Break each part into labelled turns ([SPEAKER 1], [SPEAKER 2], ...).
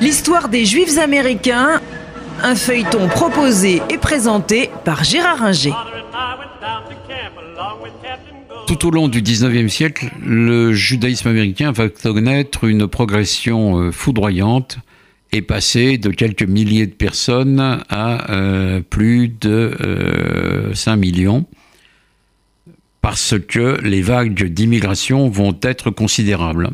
[SPEAKER 1] L'histoire des Juifs américains, un feuilleton proposé et présenté par Gérard Inger.
[SPEAKER 2] Tout au long du 19e siècle, le judaïsme américain va connaître une progression euh, foudroyante et passer de quelques milliers de personnes à euh, plus de 5 euh, millions parce que les vagues d'immigration vont être considérables.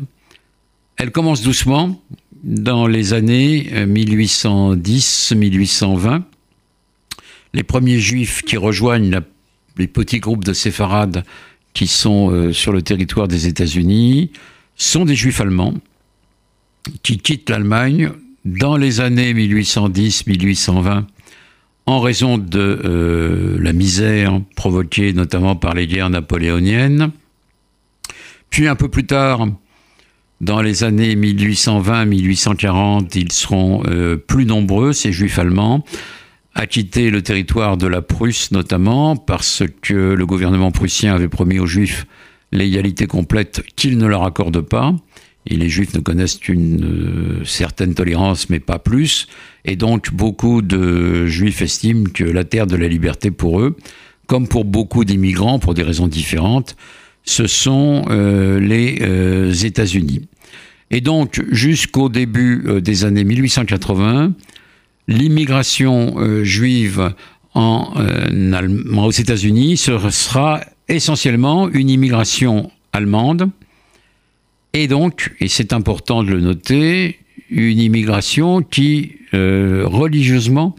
[SPEAKER 2] Elles commencent doucement dans les années 1810-1820. Les premiers juifs qui rejoignent les petits groupes de séfarades qui sont euh, sur le territoire des États-Unis sont des juifs allemands qui quittent l'Allemagne dans les années 1810-1820 en raison de euh, la misère provoquée notamment par les guerres napoléoniennes. Puis un peu plus tard, dans les années 1820-1840, ils seront euh, plus nombreux, ces juifs allemands, a quitté le territoire de la Prusse notamment parce que le gouvernement prussien avait promis aux Juifs l'égalité complète qu'il ne leur accorde pas. Et les Juifs ne connaissent qu'une euh, certaine tolérance, mais pas plus. Et donc, beaucoup de Juifs estiment que la terre de la liberté pour eux, comme pour beaucoup d'immigrants, pour des raisons différentes, ce sont euh, les euh, États-Unis. Et donc, jusqu'au début des années 1880, l'immigration euh, juive euh, aux États-Unis sera essentiellement une immigration allemande et donc, et c'est important de le noter, une immigration qui euh, religieusement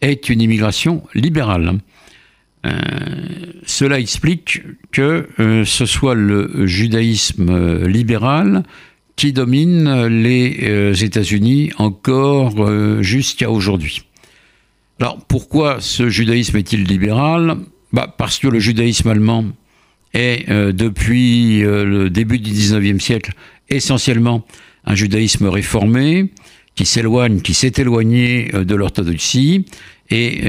[SPEAKER 2] est une immigration libérale. cela explique que ce soit le judaïsme libéral qui domine les euh, États-Unis encore euh, jusqu'à aujourd'hui. Alors pourquoi ce judaïsme est-il libéral? Bah, Parce que le judaïsme allemand est euh, depuis le début du 19e siècle essentiellement un judaïsme réformé qui s'éloigne, qui s'est éloigné de l'orthodoxie et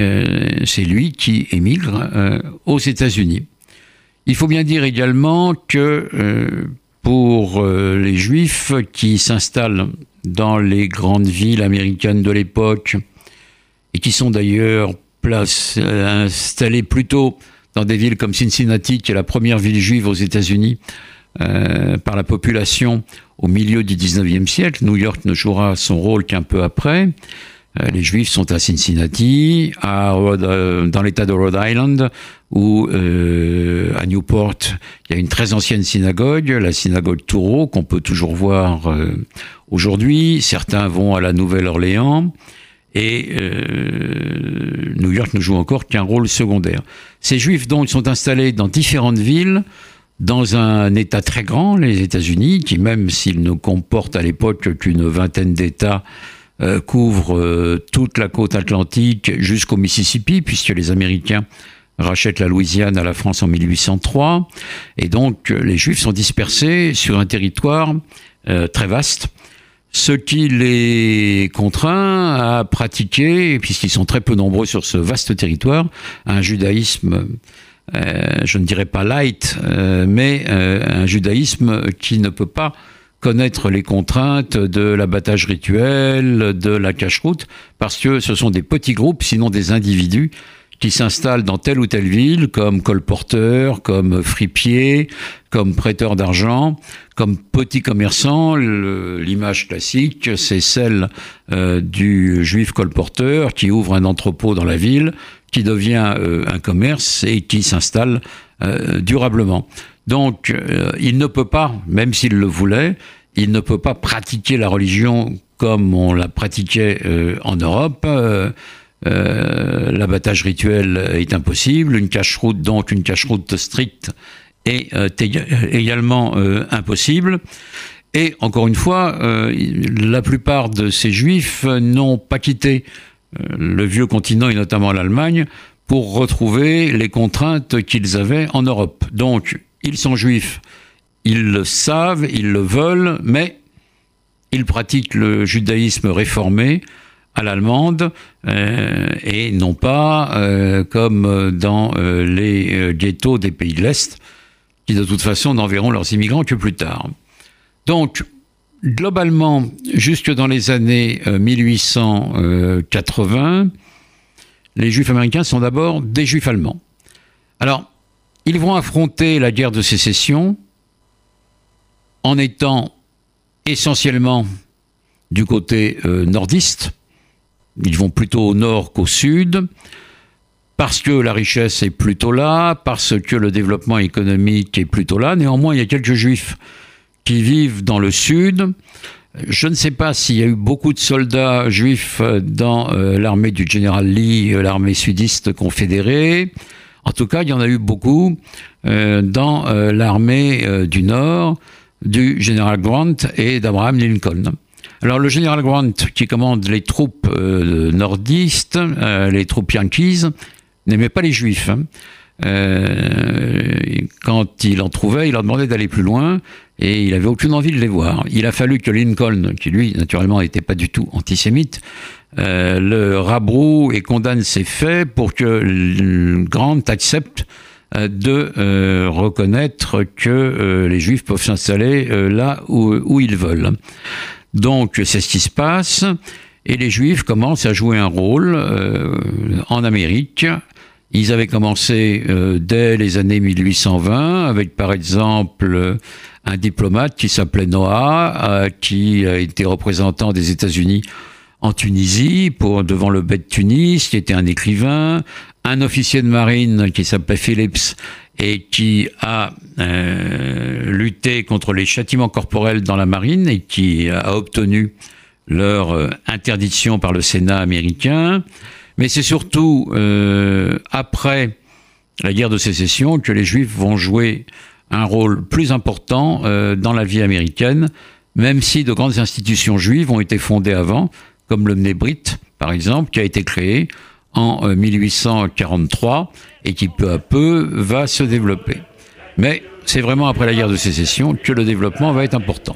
[SPEAKER 2] c'est lui qui émigre aux États-Unis. Il faut bien dire également que pour euh, les juifs qui s'installent dans les grandes villes américaines de l'époque et qui sont d'ailleurs euh, installés plutôt dans des villes comme Cincinnati, qui est la première ville juive aux États-Unis euh, par la population au milieu du 19e siècle. New York ne jouera son rôle qu'un peu après. Euh, les Juifs sont à Cincinnati, à euh, dans l'État de Rhode Island, où euh, à Newport, il y a une très ancienne synagogue, la synagogue Touro, qu'on peut toujours voir aujourd'hui. Certains vont à la Nouvelle-Orléans. Et New York ne joue encore qu'un rôle secondaire. Ces Juifs donc sont installés dans différentes villes, dans un État très grand, les États-Unis, qui même s'ils ne comportent à l'époque qu'une vingtaine d'États, euh, couvre euh, toute la côte atlantique jusqu'au Mississippi, puisque les Américains rachètent la Louisiane à la France en 1803. Et donc, les Juifs sont dispersés sur un territoire euh, très vaste, ce qui les contraint à pratiquer, puisqu'ils sont très peu nombreux sur ce vaste territoire, un judaïsme je ne dirais pas light, mais un judaïsme qui ne peut pas connaître les contraintes de l'abattage rituel, de la cache-route, parce que ce sont des petits groupes, sinon des individus, qui s'installent dans telle ou telle ville, comme colporteurs, comme fripiers, comme prêteurs d'argent, comme petits commerçants. L'image classique, c'est celle euh, du juif colporteur qui ouvre un entrepôt dans la ville, qui devient euh, un commerce et qui s'installe euh, durablement. Donc, il ne peut pas, même s'il le voulait, il ne peut pas pratiquer la religion comme on la pratiquait en Europe. Euh, l'abattage rituel est impossible. Une cache-route, donc une cache-route stricte, est également impossible. Et encore une fois, la plupart de ces juifs n'ont pas quitté le vieux continent et notamment l'Allemagne pour retrouver les contraintes qu'ils avaient en Europe. Donc, ils sont juifs, ils le savent, ils le veulent, mais ils pratiquent le judaïsme réformé à l'allemande euh, et non pas euh, comme dans euh, les ghettos des pays de l'Est qui de toute façon n'enverront leurs immigrants que plus tard. Donc, globalement, jusque dans les années 1880, les juifs américains sont d'abord des juifs allemands. Alors, ils vont affronter la guerre de sécession en étant essentiellement du côté nordiste. Ils vont plutôt au nord qu'au sud, parce que la richesse est plutôt là, parce que le développement économique est plutôt là. Néanmoins, il y a quelques juifs qui vivent dans le sud. Je ne sais pas s'il y a eu beaucoup de soldats juifs dans euh, l'armée du général Lee, euh, l'armée sudiste confédérée. En tout cas, il y en a eu beaucoup dans l'armée du Nord du général Grant et d'Abraham Lincoln. Alors le général Grant, qui commande les troupes euh, nordistes, euh, les troupes yankees, n'aimait pas les juifs. Hein. Euh, quand il en trouvait, il leur demandait d'aller plus loin et il avait aucune envie de les voir. Il a fallu que Lincoln, qui lui naturellement n'était pas du tout antisémite, le rabroue et condamne ses faits pour que Grant accepte de reconnaître que les juifs peuvent s'installer là où, ils veulent. Donc c'est ce qui se passe et les juifs commencent à jouer un rôle en Amérique. Ils avaient commencé dès les années 1820 avec par exemple un diplomate qui s'appelait Noah, qui a été représentant des États-Unis en Tunisie pour devant le bête Tunis, qui était un écrivain, un officier de marine qui s'appelait Phillips et qui a euh, lutté contre les châtiments corporels dans la marine et qui a obtenu leur euh, interdiction par le Sénat américain. Mais c'est surtout euh, après la guerre de sécession que les Juifs vont jouer un rôle plus important dans la vie américaine, même si de grandes institutions juives ont été fondées avant, comme le Mnebrit, par exemple, qui a été créé en 1843 euh, et qui peu à peu va se développer. Mais c'est vraiment après la guerre de sécession que le développement va être important.